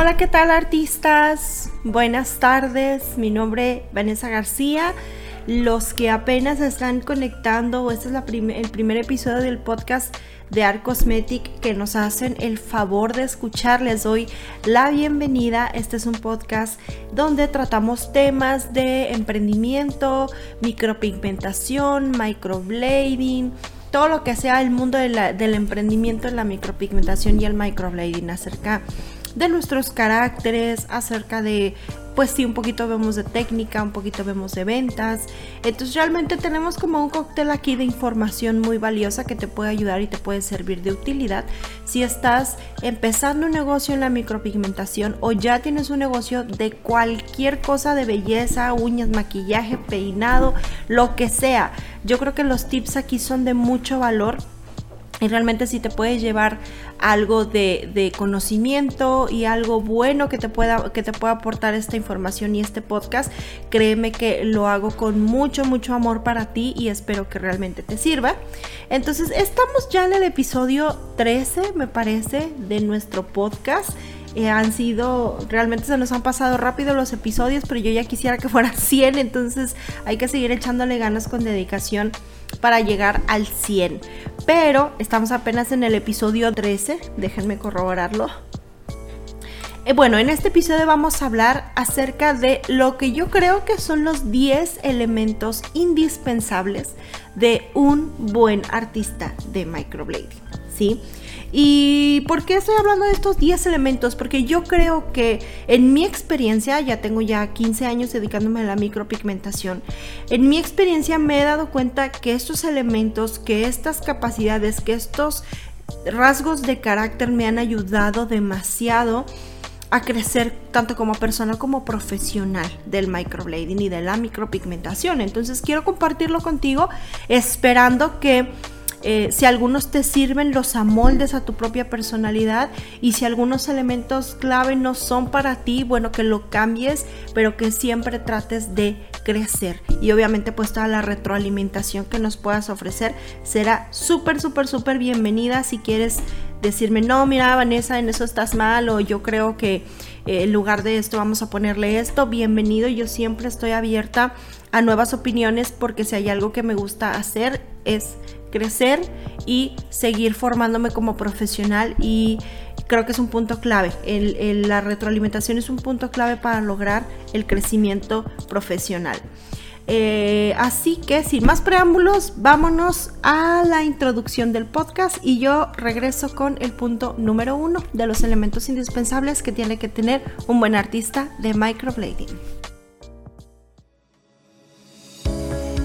Hola, ¿qué tal artistas? Buenas tardes, mi nombre es Vanessa García. Los que apenas están conectando, este es el primer episodio del podcast de Art Cosmetic que nos hacen el favor de escuchar. Les doy la bienvenida. Este es un podcast donde tratamos temas de emprendimiento, micropigmentación, microblading todo lo que sea el mundo del emprendimiento en la micropigmentación y el microblading acerca de nuestros caracteres, acerca de, pues sí, un poquito vemos de técnica, un poquito vemos de ventas. Entonces realmente tenemos como un cóctel aquí de información muy valiosa que te puede ayudar y te puede servir de utilidad si estás empezando un negocio en la micropigmentación o ya tienes un negocio de cualquier cosa de belleza, uñas, maquillaje, peinado, lo que sea. Yo creo que los tips aquí son de mucho valor y realmente si te puedes llevar algo de, conocimiento y algo bueno que te, pueda, que te pueda aportar esta información y este podcast, créeme que lo hago con mucho, mucho amor para ti y espero que realmente te sirva. Entonces, estamos ya en el episodio 13, me parece, de nuestro podcast. Eh, han sido, realmente se nos han pasado rápido los episodios, pero yo ya quisiera que fuera 100, entonces hay que seguir echándole ganas con dedicación para llegar al 100. Pero estamos apenas en el episodio 13, déjenme corroborarlo. Eh, bueno, en este episodio vamos a hablar acerca de lo que yo creo que son los 10 elementos indispensables de un buen artista de microblading, ¿sí? ¿Y por qué estoy hablando de estos 10 elementos? Porque yo creo que en mi experiencia, ya tengo ya 15 años dedicándome a la micropigmentación, en mi experiencia me he dado cuenta que estos elementos, que estas capacidades, que estos rasgos de carácter me han ayudado demasiado a crecer tanto como persona como profesional del microblading y de la micropigmentación. Entonces quiero compartirlo contigo esperando que eh, si algunos te sirven, los amoldes a tu propia personalidad y si algunos elementos clave no son para ti, bueno, que lo cambies, pero que siempre trates de crecer. Y obviamente pues toda la retroalimentación que nos puedas ofrecer será súper, súper, súper bienvenida si quieres decirme, no, mira Vanessa, en eso estás mal o yo creo que eh, en lugar de esto vamos a ponerle esto, bienvenido, yo siempre estoy abierta a nuevas opiniones porque si hay algo que me gusta hacer es crecer y seguir formándome como profesional y creo que es un punto clave. la retroalimentación es un punto clave para lograr el crecimiento profesional. Eh, así que sin más preámbulos, vámonos a la introducción del podcast y yo regreso con el punto número uno de los elementos indispensables que tiene que tener un buen artista de microblading.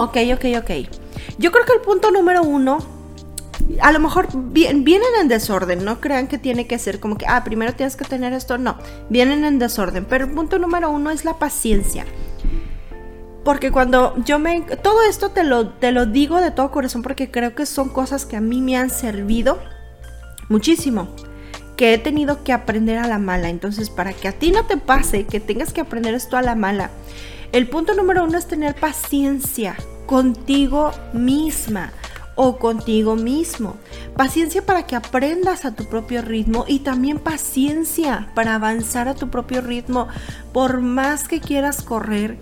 Ok, ok, ok. Yo creo que el punto número uno, a lo mejor vienen en desorden, no crean que tiene que ser como que, ah, primero tienes que tener esto, no, vienen en desorden, pero el punto número uno es la paciencia. Porque cuando yo me... Todo esto te lo, te lo digo de todo corazón porque creo que son cosas que a mí me han servido muchísimo que he tenido que aprender a la mala. Entonces, para que a ti no te pase que tengas que aprender esto a la mala, el punto número uno es tener paciencia contigo misma o contigo mismo. Paciencia para que aprendas a tu propio ritmo y también paciencia para avanzar a tu propio ritmo. Por más que quieras correr,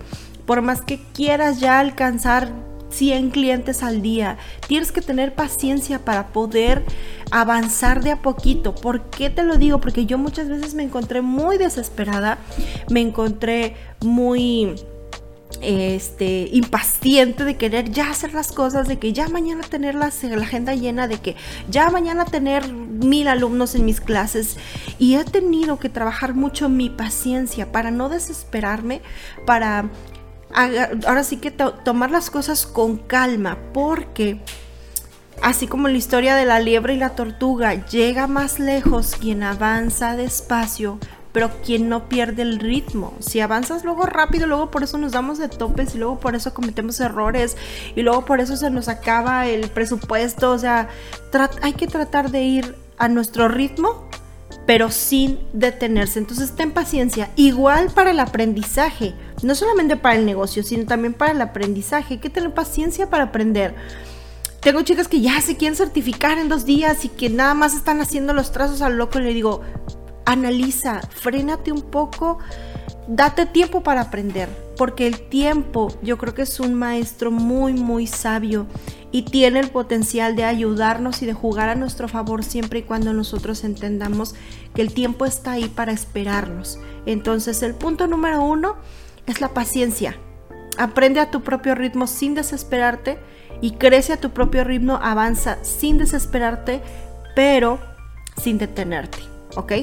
por más que quieras ya alcanzar 100 clientes al día, tienes que tener paciencia para poder avanzar de a poquito. ¿Por qué te lo digo? Porque yo muchas veces me encontré muy desesperada, me encontré muy este, impaciente de querer ya hacer las cosas, de que ya mañana tener la, la, agenda llena, de que ya mañana tener mil alumnos en mis clases. Y he tenido que trabajar mucho mi paciencia para no desesperarme, para ahora sí que tomar las cosas con calma, porque así como la historia de la liebre y la tortuga, llega más lejos quien avanza despacio pero quien no pierde el ritmo. Si avanzas luego rápido, luego por eso nos damos de topes y luego por eso cometemos errores y luego por eso se nos acaba el presupuesto. O sea, hay que tratar de ir a nuestro ritmo pero sin detenerse. Entonces ten paciencia. Igual para el aprendizaje, no solamente para el negocio, sino también para el aprendizaje. Hay que tener paciencia para aprender. Tengo chicas que ya se quieren certificar en dos días y que nada más están haciendo los trazos al loco. Le digo, analiza, frénate un poco, date tiempo para aprender, porque el tiempo yo creo que es un maestro muy, muy sabio y tiene el potencial de ayudarnos y de jugar a nuestro favor siempre y cuando nosotros entendamos que el tiempo está ahí para esperarnos. Entonces el punto número uno es la paciencia. Aprende a tu propio ritmo sin desesperarte y crece a tu propio ritmo, avanza sin desesperarte, pero sin detenerte, ¿ok?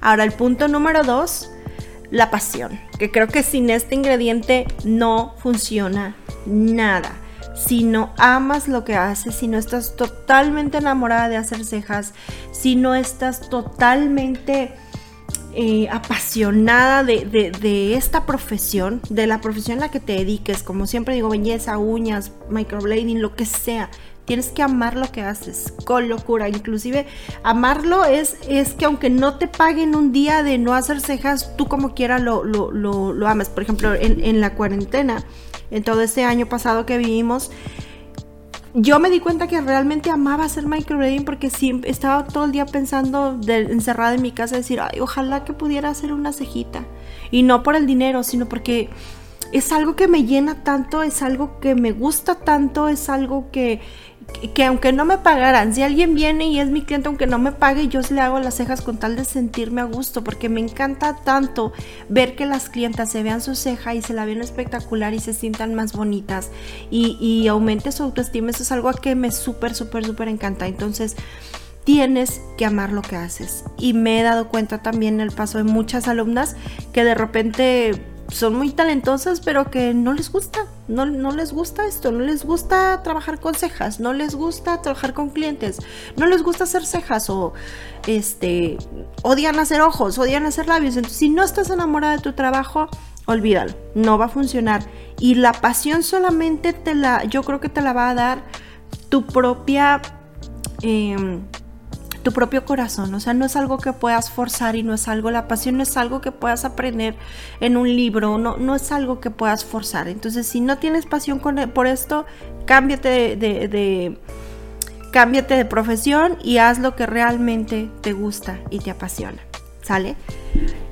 Ahora el punto número dos, la pasión, que creo que sin este ingrediente no funciona nada si no amas lo que haces, si no estás totalmente enamorada de hacer cejas, si no estás totalmente eh, apasionada de, esta profesión, de la profesión a la que te dediques, como siempre digo, belleza, uñas, microblading, lo que sea. Tienes que amar lo que haces con locura. Inclusive amarlo es, es que aunque no te paguen un día de no hacer cejas, tú como quiera lo, lo, lo, amas. Por ejemplo, en, la cuarentena, en todo este año pasado que vivimos, yo me di cuenta que realmente amaba hacer microblading porque siempre estaba todo el día pensando encerrada en mi casa decir, ay, ojalá que pudiera hacer una cejita. Y no por el dinero, sino porque es algo que me llena tanto, es algo que me gusta tanto, es algo que, que aunque no me pagaran, si alguien viene y es mi cliente, aunque no me pague, yo le hago las cejas con tal de sentirme a gusto, porque me encanta tanto ver que las clientas se vean su ceja y se la vean espectacular y se sientan más bonitas y, y aumente su autoestima. Eso es algo que me súper, súper, súper encanta. Entonces, tienes que amar lo que haces. Y me he dado cuenta también en el paso de muchas alumnas que de repente son muy talentosas, pero que no les gusta, no, no, les gusta esto, no les gusta trabajar con cejas, no les gusta trabajar con clientes, no les gusta hacer cejas o este odian hacer ojos, odian hacer labios. Entonces, si no estás enamorada de tu trabajo, olvídalo, no va a funcionar. Y la pasión solamente te la, yo creo que te la va a dar tu propia em, tu propio corazón. O sea, no es algo que puedas forzar y no es algo, la pasión no es algo que puedas aprender en un libro, no, no es algo que puedas forzar. Entonces, si no tienes pasión e, por esto, cámbiate de, cámbiate de profesión y haz lo que realmente te gusta y te apasiona. ¿Sale?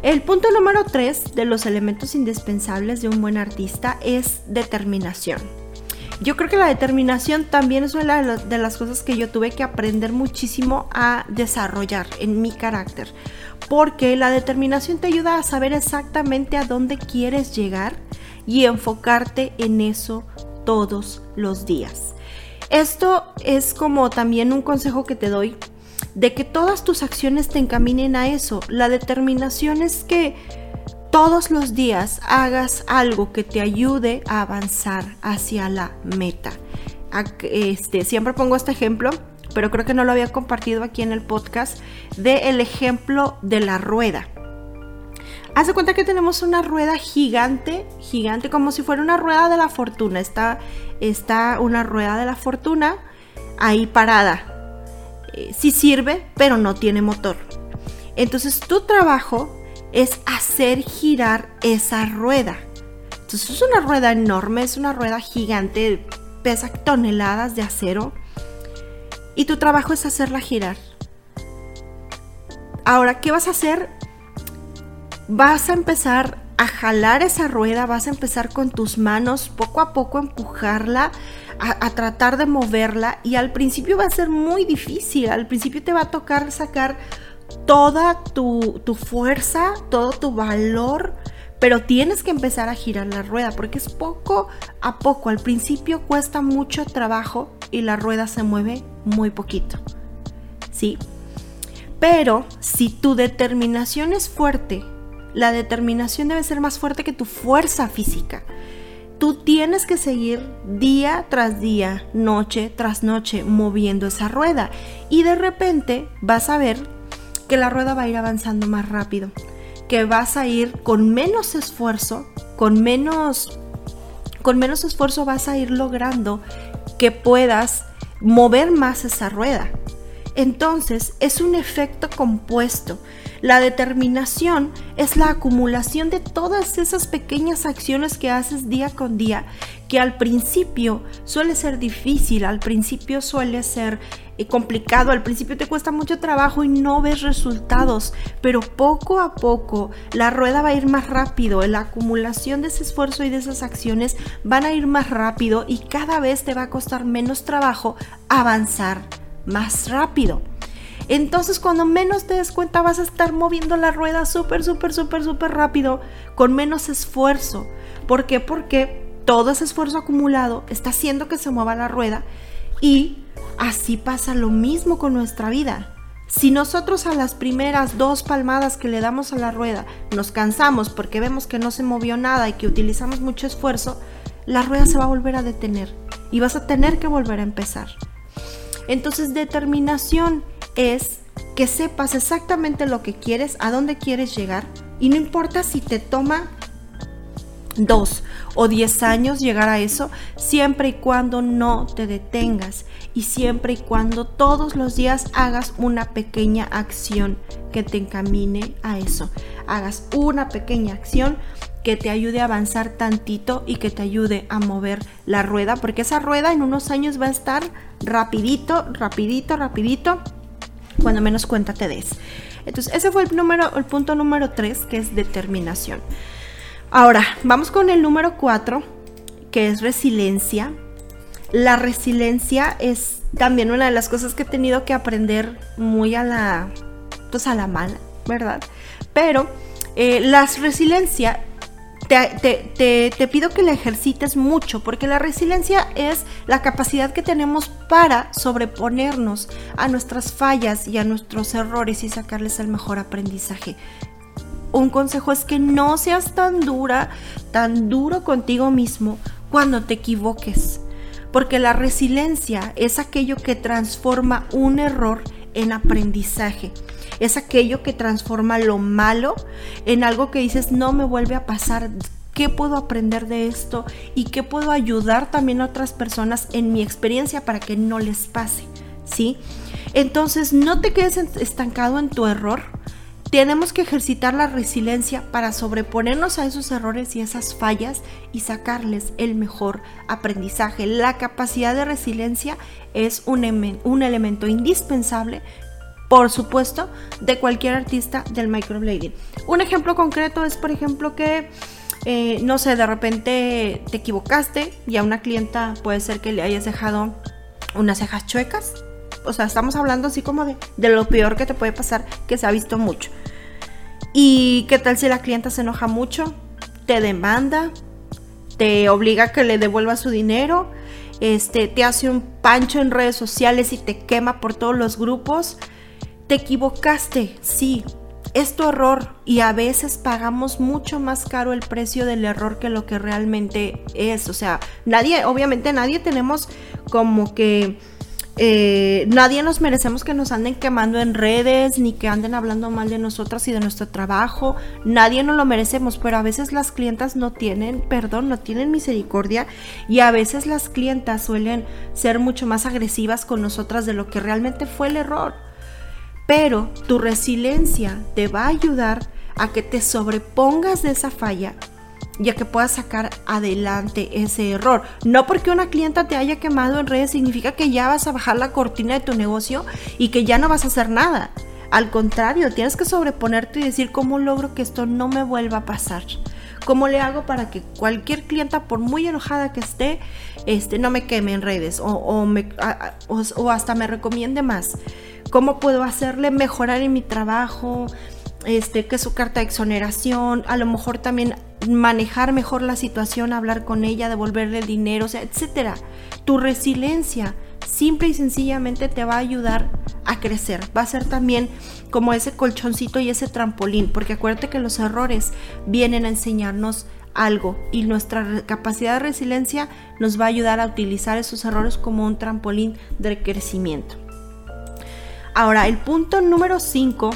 El punto número 3 de los elementos indispensables de un buen artista es determinación. Yo creo que la determinación también es una de las cosas que yo tuve que aprender muchísimo a desarrollar en mi carácter. Porque la determinación te ayuda a saber exactamente a dónde quieres llegar y enfocarte en eso todos los días. Esto es como también un consejo que te doy de que todas tus acciones te encaminen a eso. La determinación es que todos los días hagas algo que te ayude a avanzar hacia la meta. Este, siempre pongo este ejemplo, pero creo que no lo había compartido aquí en el podcast, de el ejemplo de la rueda. Haz de cuenta que tenemos una rueda gigante, gigante, como si fuera una rueda de la fortuna. Está, está una rueda de la fortuna ahí parada. Eh, sí sirve, pero no tiene motor. Entonces tu trabajo es hacer girar esa rueda. Entonces es una rueda enorme, es una rueda gigante, pesa toneladas de acero y tu trabajo es hacerla girar. Ahora, ¿qué vas a hacer? Vas a empezar a jalar esa rueda, vas a empezar con tus manos poco a poco a empujarla, a, a, tratar de moverla y al principio va a ser muy difícil, al principio te va a tocar sacar toda tu, fuerza, todo tu valor, pero tienes que empezar a girar la rueda porque es poco a poco. Al principio cuesta mucho trabajo y la rueda se mueve muy poquito. ¿Sí? Pero si tu determinación es fuerte, la determinación debe ser más fuerte que tu fuerza física. Tú tienes que seguir día tras día, noche tras noche, moviendo esa rueda. Y de repente vas a ver que la rueda va a ir avanzando más rápido, que vas a ir con menos esfuerzo, con menos con menos esfuerzo vas a ir logrando que puedas mover más esa rueda. Entonces es un efecto compuesto. La determinación es la acumulación de todas esas pequeñas acciones que haces día con día, que al principio suele ser difícil, al principio suele ser eh, complicado, al principio te cuesta mucho trabajo y no ves resultados, pero poco a poco la rueda va a ir más rápido, la acumulación de ese esfuerzo y de esas acciones van a ir más rápido y cada vez te va a costar menos trabajo avanzar más rápido. Entonces cuando menos te des cuenta vas a estar moviendo la rueda súper, súper, súper, súper rápido, con menos esfuerzo. ¿Por qué? Porque todo ese esfuerzo acumulado está haciendo que se mueva la rueda y así pasa lo mismo con nuestra vida. Si nosotros a las primeras dos palmadas que le damos a la rueda nos cansamos porque vemos que no se movió nada y que utilizamos mucho esfuerzo, la rueda se va a volver a detener y vas a tener que volver a empezar. Entonces determinación es que sepas exactamente lo que quieres, a dónde quieres llegar y no importa si te toma dos o diez años llegar a eso, siempre y cuando no te detengas y siempre y cuando todos los días hagas una pequeña acción que te encamine a eso. Hagas una pequeña acción que te ayude a avanzar tantito y que te ayude a mover la rueda, porque esa rueda en unos años va a estar rapidito, rapidito, rapidito cuando menos cuenta te des. Entonces, ese fue el, número, el punto número 3, que es determinación. Ahora, vamos con el número 4, que es resiliencia. La resiliencia es también una de las cosas que he tenido que aprender muy a la, pues a la mala, ¿verdad? Pero eh, la resiliencia te, pido que la ejercites mucho, porque la resiliencia es la capacidad que tenemos para sobreponernos a nuestras fallas y a nuestros errores y sacarles el mejor aprendizaje. Un consejo es que no seas tan dura, tan duro contigo mismo cuando te equivoques, porque la resiliencia es aquello que transforma un error en aprendizaje es aquello que transforma lo malo en algo que dices, no me vuelve a pasar. ¿Qué puedo aprender de esto? ¿Y qué puedo ayudar también a otras personas en mi experiencia para que no les pase? ¿Sí? Entonces, no te quedes estancado en tu error. Tenemos que ejercitar la resiliencia para sobreponernos a esos errores y esas fallas y sacarles el mejor aprendizaje. La capacidad de resiliencia es un, un elemento indispensable por supuesto, de cualquier artista del microblading. Un ejemplo concreto es, por ejemplo, que, eh, no sé, de repente te equivocaste y a una clienta puede ser que le hayas dejado unas cejas chuecas. O sea, estamos hablando así como de, de lo peor que te puede pasar, que se ha visto mucho. ¿Y qué tal si la clienta se enoja mucho? Te demanda, te obliga a que le devuelva su dinero, este, te hace un pancho en redes sociales y te quema por todos los grupos. Te equivocaste, sí, es tu error y a veces pagamos mucho más caro el precio del error que lo que realmente es. O sea, nadie, obviamente nadie tenemos como que... Eh, nadie nos merecemos que nos anden quemando en redes, ni que anden hablando mal de nosotras y de nuestro trabajo. Nadie nos lo merecemos, pero a veces las clientas no tienen perdón, no tienen misericordia y a veces las clientas suelen ser mucho más agresivas con nosotras de lo que realmente fue el error pero tu resiliencia te va a ayudar a que te sobrepongas de esa falla y a que puedas sacar adelante ese error. No porque una clienta te haya quemado en redes significa que ya vas a bajar la cortina de tu negocio y que ya no vas a hacer nada. Al contrario, tienes que sobreponerte y decir cómo logro que esto no me vuelva a pasar. ¿Cómo le hago para que cualquier clienta, por muy enojada que esté, este, no me queme en redes o, me, o hasta me recomiende más? cómo puedo hacerle mejorar en mi trabajo, este, que su carta de exoneración, a lo mejor también manejar mejor la situación, hablar con ella, devolverle el dinero, etcétera. Tu resiliencia simple y sencillamente te va a ayudar a crecer. Va a ser también como ese colchoncito y ese trampolín, porque acuérdate que los errores vienen a enseñarnos algo y nuestra capacidad de resiliencia nos va a ayudar a utilizar esos errores como un trampolín de crecimiento. Ahora, el punto número 5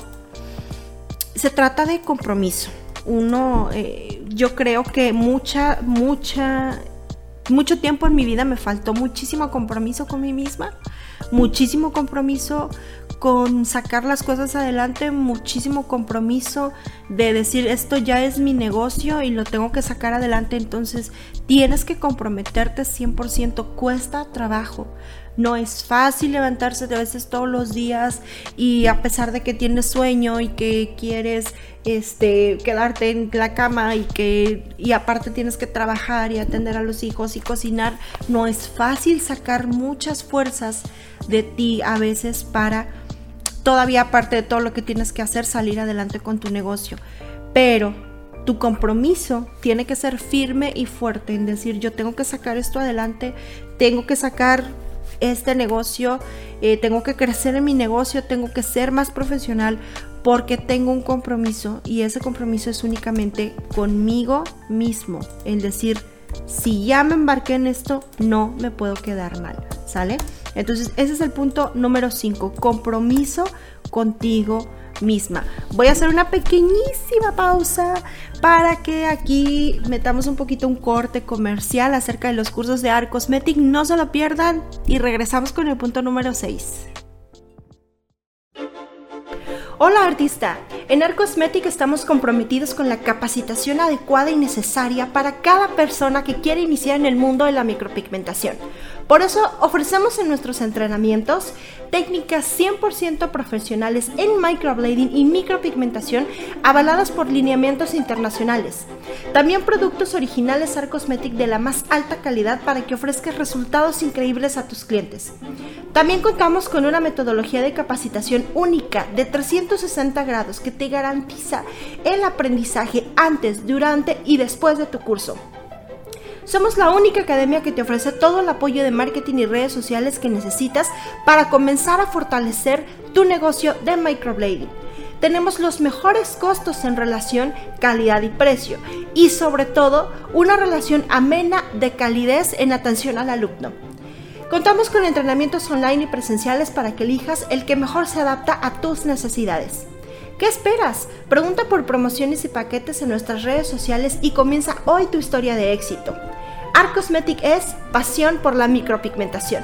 se trata de compromiso. Uno, eh, yo creo que mucha, mucha, mucho tiempo en mi vida me faltó muchísimo compromiso con mí misma, muchísimo compromiso con sacar las cosas adelante, muchísimo compromiso de decir esto ya es mi negocio y lo tengo que sacar adelante, entonces tienes que comprometerte 100%, cuesta trabajo. No es fácil levantarse de veces todos los días y a pesar de que tienes sueño y que quieres este quedarte en la cama y que y aparte tienes que trabajar y atender a los hijos y cocinar, no es fácil sacar muchas fuerzas de ti a veces para todavía aparte de todo lo que tienes que hacer, salir adelante con tu negocio. Pero tu compromiso tiene que ser firme y fuerte en decir, yo tengo que sacar esto adelante, tengo que sacar este negocio, eh, tengo que crecer en mi negocio, tengo que ser más profesional porque tengo un compromiso y ese compromiso es únicamente conmigo mismo. En decir, si ya me embarqué en esto, no me puedo quedar mal, ¿sale? Entonces, ese es el punto número 5, compromiso contigo misma. Voy a hacer una pequeñísima pausa para que aquí metamos un poquito un corte comercial acerca de los cursos de Art Cosmetic. No se lo pierdan y regresamos con el punto número 6. Hola artista, en Art Cosmetic estamos comprometidos con la capacitación adecuada y necesaria para cada persona que quiere iniciar en el mundo de la micropigmentación. Por eso ofrecemos en nuestros entrenamientos técnicas 100% profesionales en microblading y micropigmentación avaladas por lineamientos internacionales. También productos originales Art Cosmetic de la más alta calidad para que ofrezcas resultados increíbles a tus clientes. También contamos con una metodología de capacitación única de 360 grados que te garantiza el aprendizaje antes, durante y después de tu curso. Somos la única academia que te ofrece todo el apoyo de marketing y redes sociales que necesitas para comenzar a fortalecer tu negocio de microblading. Tenemos los mejores costos en relación calidad y precio y sobre todo una relación amena de calidez en atención al alumno. Contamos con entrenamientos online y presenciales para que elijas el que mejor se adapta a tus necesidades. ¿Qué esperas? Pregunta por promociones y paquetes en nuestras redes sociales y comienza hoy tu historia de éxito. Art Cosmetic es pasión por la micropigmentación.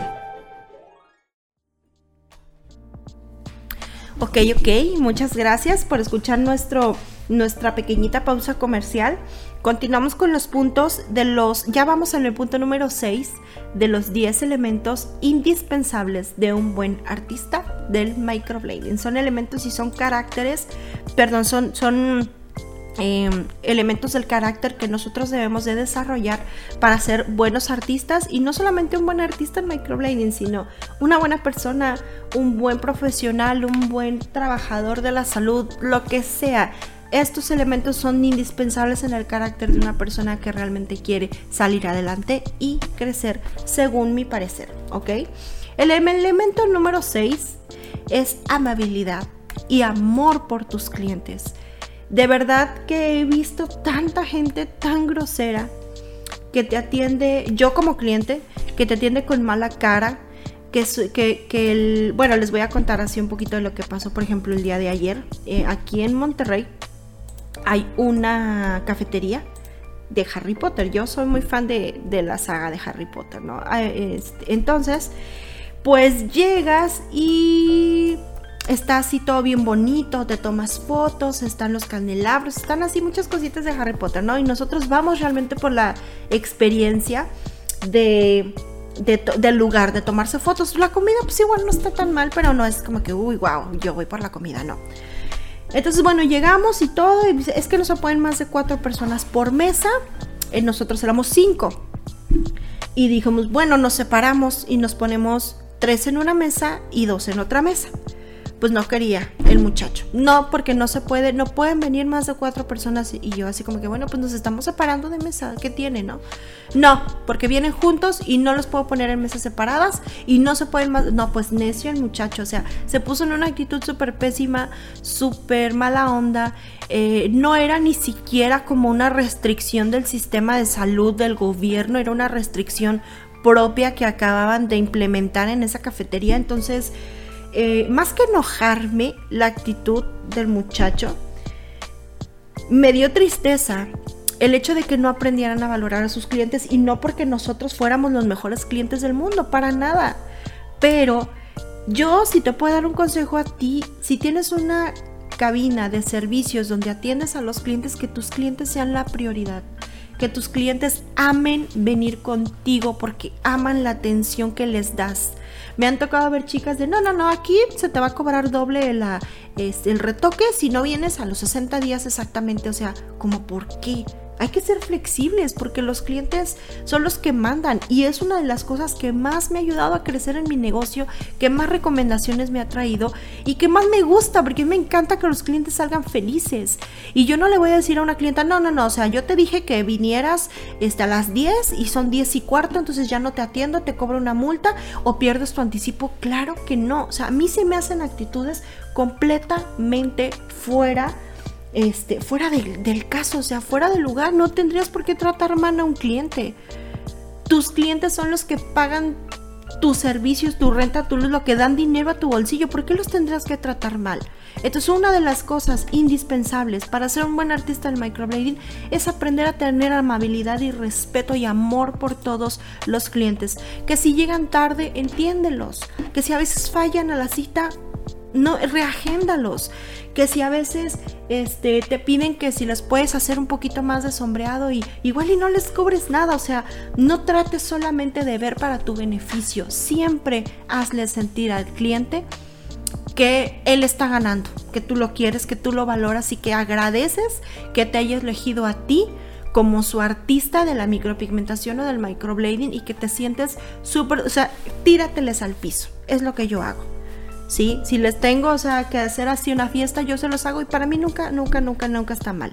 Ok, ok, muchas gracias por escuchar nuestro, nuestra pequeñita pausa comercial. Continuamos con los puntos de los, ya vamos en el punto número 6 de los 10 elementos indispensables de un buen artista del microblading. Son elementos y son caracteres, perdón, son, son em, elementos del carácter que nosotros debemos de desarrollar para ser buenos artistas y no solamente un buen artista en microblading, sino una buena persona, un buen profesional, un buen trabajador de la salud, lo que sea estos elementos son indispensables en el carácter de una persona que realmente quiere salir adelante y crecer, según mi parecer, ¿ok? El elemento número 6 es amabilidad y amor por tus clientes. De verdad que he visto tanta gente tan grosera que te atiende, yo como cliente, que te atiende con mala cara, que, que, el, bueno, les voy a contar así un poquito de lo que pasó, por ejemplo, el día de ayer, eh, aquí en Monterrey hay una cafetería de Harry Potter. Yo soy muy fan de, la saga de Harry Potter, ¿no? Ah, este, entonces, pues llegas y está así todo bien bonito, te tomas fotos, están los candelabros, están así muchas cositas de Harry Potter, ¿no? Y nosotros vamos realmente por la experiencia de, del lugar, de tomarse fotos. La comida pues igual no está tan mal, pero no es como que, uy, wow, yo voy por la comida, no. Entonces, bueno, llegamos y todo, y es que no se pueden más de cuatro personas por mesa, y nosotros éramos cinco. Y dijimos, bueno, nos separamos y nos ponemos tres en una mesa y dos en otra mesa pues no quería el muchacho. No, porque no se puede, no pueden venir más de cuatro personas y yo así como que, bueno, pues nos estamos separando de mesa, ¿qué tiene, no? No, porque vienen juntos y no los puedo poner en mesas separadas y no se pueden más, no, pues necio el muchacho, o sea, se puso en una actitud súper pésima, súper mala onda, eh, no era ni siquiera como una restricción del sistema de salud del gobierno, era una restricción propia que acababan de implementar en esa cafetería, entonces... Eh, más que enojarme la actitud del muchacho, me dio tristeza el hecho de que no aprendieran a valorar a sus clientes y no porque nosotros fuéramos los mejores clientes del mundo, para nada. Pero yo, si te puedo dar un consejo a ti, si tienes una cabina de servicios donde atiendes a los clientes, que tus clientes sean la prioridad. Que tus clientes amen venir contigo porque aman la atención que les das. Me han tocado ver chicas de, no, no, no, aquí se te va a cobrar doble la, este, el retoque si no vienes a los 60 días exactamente. O sea, como por qué? Hay que ser flexibles porque los clientes son los que mandan y es una de las cosas que más me ha ayudado a crecer en mi negocio, que más recomendaciones me ha traído y que más me gusta porque me encanta que los clientes salgan felices. Y yo no le voy a decir a una clienta, no, no, no, o sea, yo te dije que vinieras este, a las 10 y son 10 y cuarto, entonces ya no te atiendo, te cobro una multa o pierdes tu anticipo. Claro que no, o sea, a mí se me hacen actitudes completamente fuera este, fuera del caso, o sea, fuera del lugar, no tendrías por qué tratar mal a un cliente. Tus clientes son los que pagan tus servicios, tu renta, tú lo que dan dinero a tu bolsillo, ¿por qué los tendrías que tratar mal? Entonces, una de las cosas indispensables para ser un buen artista del microblading es aprender a tener amabilidad y respeto y amor por todos los clientes. Que si llegan tarde, entiéndelos. Que si a veces fallan a la cita, no reagéndalos. Que si a veces este, te piden que si les puedes hacer un poquito más de sombreado y igual y no les cobres nada, o sea, no trates solamente de ver para tu beneficio, siempre hazle sentir al cliente que él está ganando, que tú lo quieres, que tú lo valoras y que agradeces que te hayas elegido a ti como su artista de la micropigmentación o del microblading y que te sientes súper, o sea, tírateles al piso, es lo que yo hago. ¿Sí? Si les tengo, o sea, que hacer así una fiesta, yo se los hago y para mí nunca, nunca, nunca, nunca está mal.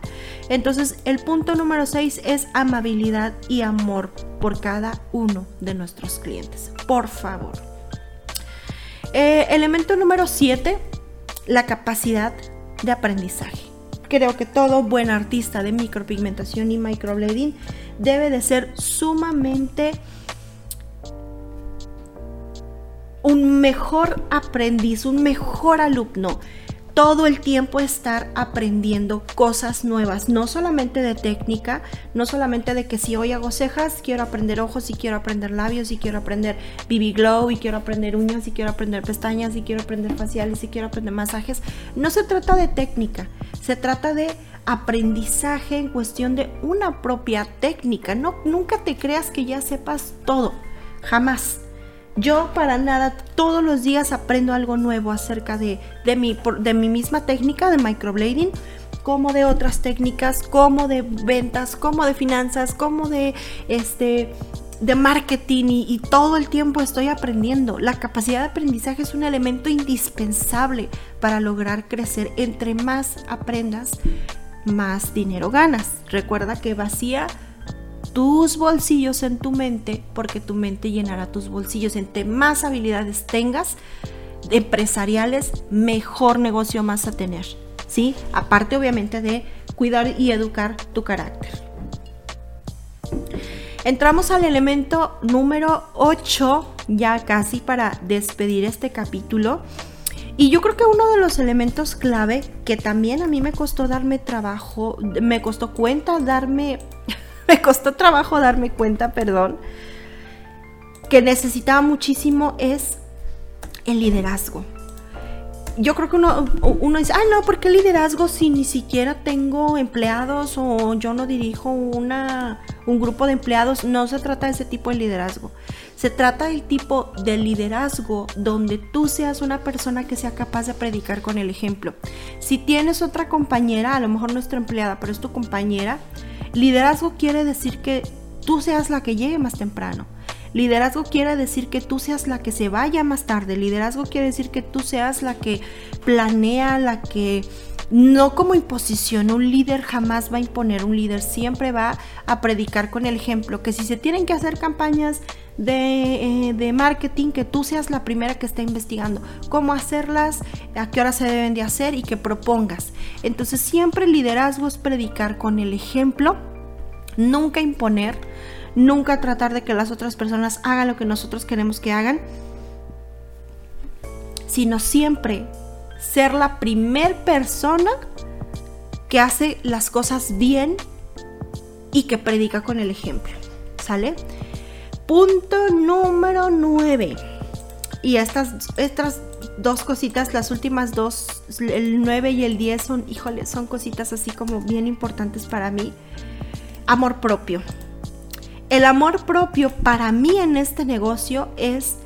Entonces, el punto número 6 es amabilidad y amor por cada uno de nuestros clientes. Por favor. Eh, elemento número 7, la capacidad de aprendizaje. Creo que todo buen artista de micropigmentación y microblading debe de ser sumamente un mejor aprendiz, un mejor alumno. Todo el tiempo estar aprendiendo cosas nuevas, no solamente de técnica, no solamente de que si hoy hago cejas, quiero aprender ojos, y quiero aprender labios, y quiero aprender BB Glow, y quiero aprender uñas, y quiero aprender pestañas, y quiero aprender faciales, y quiero aprender masajes. No se trata de técnica, se trata de aprendizaje en cuestión de una propia técnica. No, nunca te creas que ya sepas todo, jamás. Yo para nada todos los días aprendo algo nuevo acerca de, de, mi, de mi misma técnica de microblading, como de otras técnicas, como de ventas, como de finanzas, como de este de marketing y, y, todo el tiempo estoy aprendiendo. La capacidad de aprendizaje es un elemento indispensable para lograr crecer. Entre más aprendas, más dinero ganas. Recuerda que vacía tus bolsillos en tu mente, porque tu mente llenará tus bolsillos. Entre más habilidades tengas empresariales, mejor negocio vas a tener. ¿sí? Aparte, obviamente, de cuidar y educar tu carácter. Entramos al elemento número 8, ya casi para despedir este capítulo. Y yo creo que uno de los elementos clave que también a mí me costó darme trabajo, me costó cuenta darme me costó trabajo darme cuenta, perdón, que necesitaba muchísimo es el liderazgo. Yo creo que uno, uno dice, ay no, ¿por qué liderazgo si ni siquiera tengo empleados o yo no dirijo una, un grupo de empleados? No se trata de ese tipo de liderazgo. Se trata del tipo de liderazgo donde tú seas una persona que sea capaz de predicar con el ejemplo. Si tienes otra compañera, a lo mejor no es tu empleada, pero es tu compañera, Liderazgo quiere decir que tú seas la que llegue más temprano. Liderazgo quiere decir que tú seas la que se vaya más tarde. Liderazgo quiere decir que tú seas la que planea, la que no como imposición. Un líder jamás va a imponer. Un líder siempre va a predicar con el ejemplo. Que si se tienen que hacer campañas de, eh, marketing, que tú seas la primera que esté investigando cómo hacerlas, a qué hora se deben de hacer y que propongas. Entonces siempre el liderazgo es predicar con el ejemplo, nunca imponer, nunca tratar de que las otras personas hagan lo que nosotros queremos que hagan, sino siempre ser la primer persona que hace las cosas bien y que predica con el ejemplo. ¿Sale? Punto número 9. Y estas, estas dos cositas, las últimas dos, el 9 y el 10 son, híjole, son cositas así como bien importantes para mí. Amor propio. El amor propio para mí en este negocio es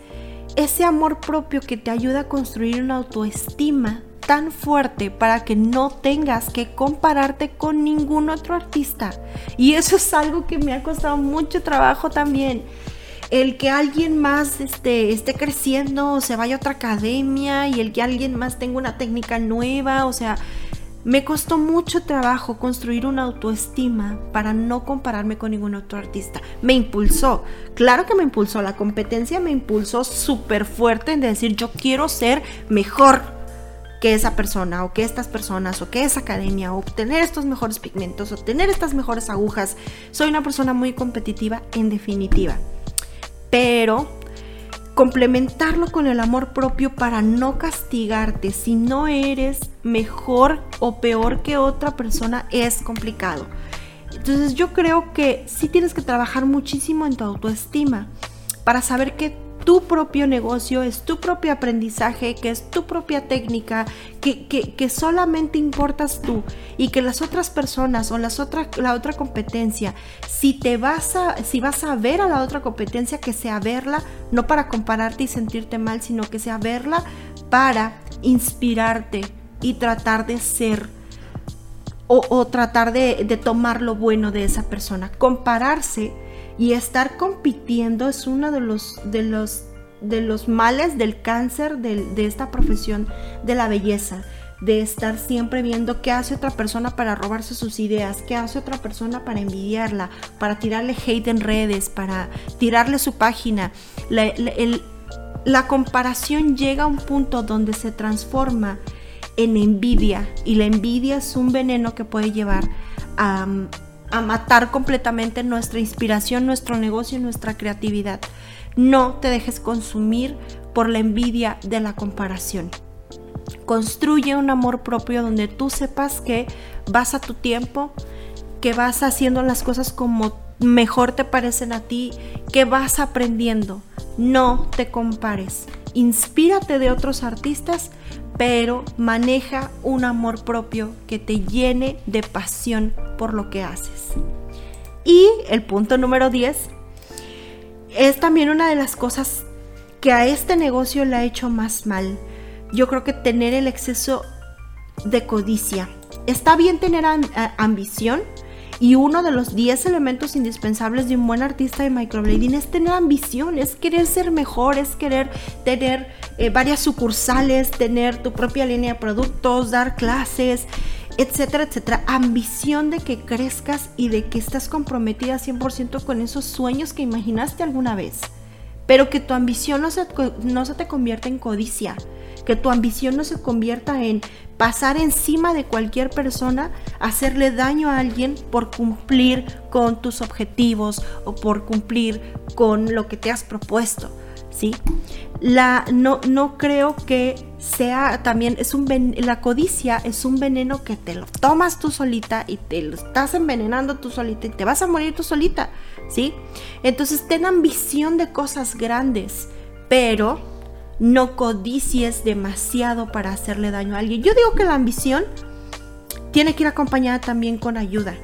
ese amor propio que te ayuda a construir una autoestima tan fuerte para que no tengas que compararte con ningún otro artista. Y eso es algo que me ha costado mucho trabajo también. El que alguien más este, esté creciendo o se vaya a otra academia y el que alguien más tenga una técnica nueva, o sea, me costó mucho trabajo construir una autoestima para no compararme con ningún otro artista. Me impulsó, claro que me impulsó, la competencia me impulsó súper fuerte en decir yo quiero ser mejor que esa persona o que estas personas o que esa academia o obtener estos mejores pigmentos o tener estas mejores agujas. Soy una persona muy competitiva en definitiva. Pero complementarlo con el amor propio para no castigarte si no eres mejor o peor que otra persona es complicado. Entonces yo creo que sí tienes que trabajar muchísimo en tu autoestima para saber que tu propio negocio, es tu propio aprendizaje, que es tu propia técnica, que, que, solamente importas tú y que las otras personas o las otra, la otra competencia, si te vas a, si vas a ver a la otra competencia, que sea verla, no para compararte y sentirte mal, sino que sea verla para inspirarte y tratar de ser o, tratar de, tomar lo bueno de esa persona. Compararse y estar compitiendo es uno de los, de los, de los males del cáncer de, esta profesión de la belleza de estar siempre viendo qué hace otra persona para robarse sus ideas, qué hace otra persona para envidiarla, para tirarle hate en redes, para tirarle su página. La comparación llega a un punto donde se transforma en envidia y la envidia es un veneno que puede llevar a, a matar completamente nuestra inspiración, nuestro negocio y nuestra creatividad. No te dejes consumir por la envidia de la comparación. Construye un amor propio donde tú sepas que vas a tu tiempo, que vas haciendo las cosas como mejor te parecen a ti, que vas aprendiendo. No te compares. Inspírate de otros artistas, pero maneja un amor propio que te llene de pasión por lo que haces. Y el punto número 10 es también una de las cosas que a este negocio le ha hecho más mal. Yo creo que tener el exceso de codicia. Está bien tener ambición, y uno de los 10 elementos indispensables de un buen artista de microblading es tener ambición, es querer ser mejor, es querer tener eh, varias sucursales, tener tu propia línea de productos, dar clases, etcétera, etcétera. Ambición de que crezcas y de que estás comprometida 100% con esos sueños que imaginaste alguna vez. Pero que tu ambición no se, no se te convierta en codicia que tu ambición no se convierta en pasar encima de cualquier persona, hacerle daño a alguien por cumplir con tus objetivos o por cumplir con lo que te has propuesto. ¿Sí? La, no, no creo que sea también, es un la codicia es un veneno que te lo tomas tú solita y te lo estás envenenando tú solita y te vas a morir tú solita, ¿sí? Entonces ten ambición de cosas grandes, pero no codicies demasiado para hacerle daño a alguien. Yo digo que la ambición tiene que ir acompañada también con ayuda.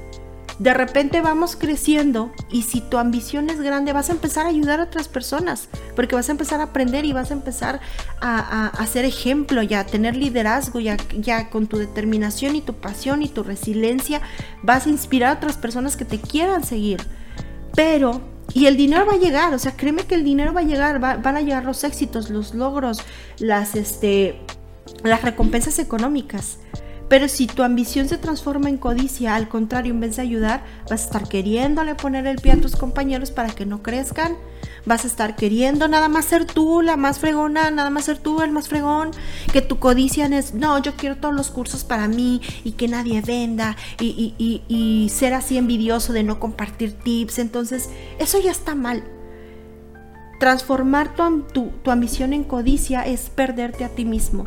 De repente vamos creciendo y si tu ambición es grande vas a empezar a ayudar a otras personas porque vas a empezar a aprender y vas a empezar a, hacer ejemplo y a tener liderazgo ya, ya con tu determinación y tu pasión y tu resiliencia vas a inspirar a otras personas que te quieran seguir. Pero y el dinero va a llegar, o sea, créeme que el dinero va a llegar, van a llegar los éxitos, los logros, las, este, las recompensas económicas. Pero si tu ambición se transforma en codicia, al contrario, en vez de ayudar, vas a estar queriéndole poner el pie a tus compañeros para que no crezcan. Vas a estar queriendo nada más ser tú la más fregona, nada más ser tú el más fregón. Que tu codicia es, no, yo quiero todos los cursos para mí y que nadie venda y, y ser así envidioso de no compartir tips. Entonces, eso ya está mal. Transformar tu, tu, tu ambición en codicia es perderte a ti mismo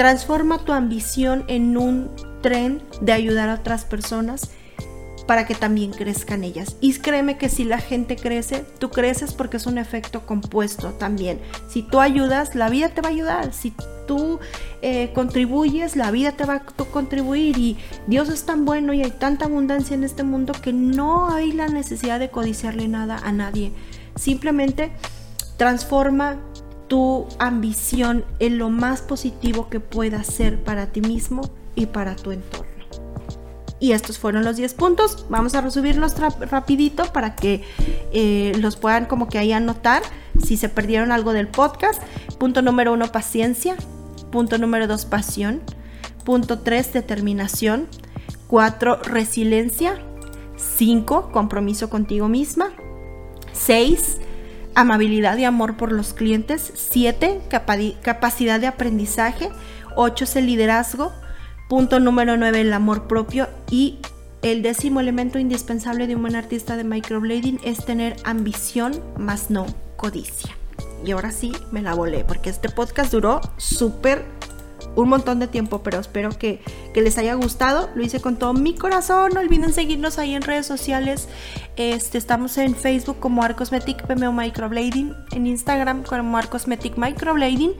Transforma tu ambición en un tren de ayudar a otras personas para que también crezcan ellas. Y créeme que si la gente crece, tú creces porque es un efecto compuesto también. Si tú ayudas, la vida te va a ayudar. Si tú eh, contribuyes, la vida te va a contribuir. Y Dios es tan bueno y hay tanta abundancia en este mundo que no hay la necesidad de codiciarle nada a nadie. Simplemente transforma tu ambición en lo más positivo que pueda ser para ti mismo y para tu entorno. Y estos fueron los 10 puntos. Vamos a resubirlos rapidito para que eh, los puedan como que ahí anotar si se perdieron algo del podcast. Punto número uno, paciencia. Punto número dos, pasión. Punto tres, determinación. Cuatro, resiliencia. Cinco, compromiso contigo misma. Seis, amabilidad y amor por los clientes. Siete, capacidad de aprendizaje. Ocho es el liderazgo. Punto número 9, el amor propio. Y el décimo elemento indispensable de un buen artista de microblading es tener ambición, más no codicia. Y ahora sí, me la volé, porque este podcast duró súper un montón de tiempo, pero espero que, les haya gustado. Lo hice con todo mi corazón. No olviden seguirnos ahí en redes sociales. Este, estamos en Facebook como Arcosmetic PMO Microblading, en Instagram como Arcosmetic Microblading.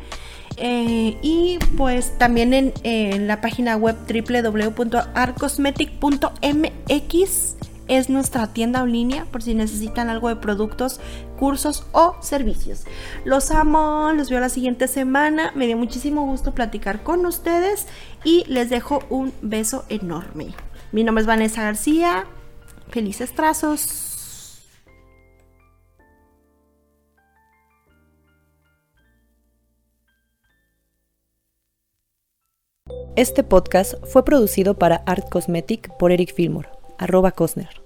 Eh, y pues también en, la página web www.arcosmetic.mx es nuestra tienda en línea por si necesitan algo de productos, cursos o servicios. Los amo, los veo la siguiente semana. Me dio muchísimo gusto platicar con ustedes y les dejo un beso enorme. Mi nombre es Vanessa García. Felices trazos. Este podcast fue producido para Art Cosmetic por Eric Fillmore, arroba Cosner.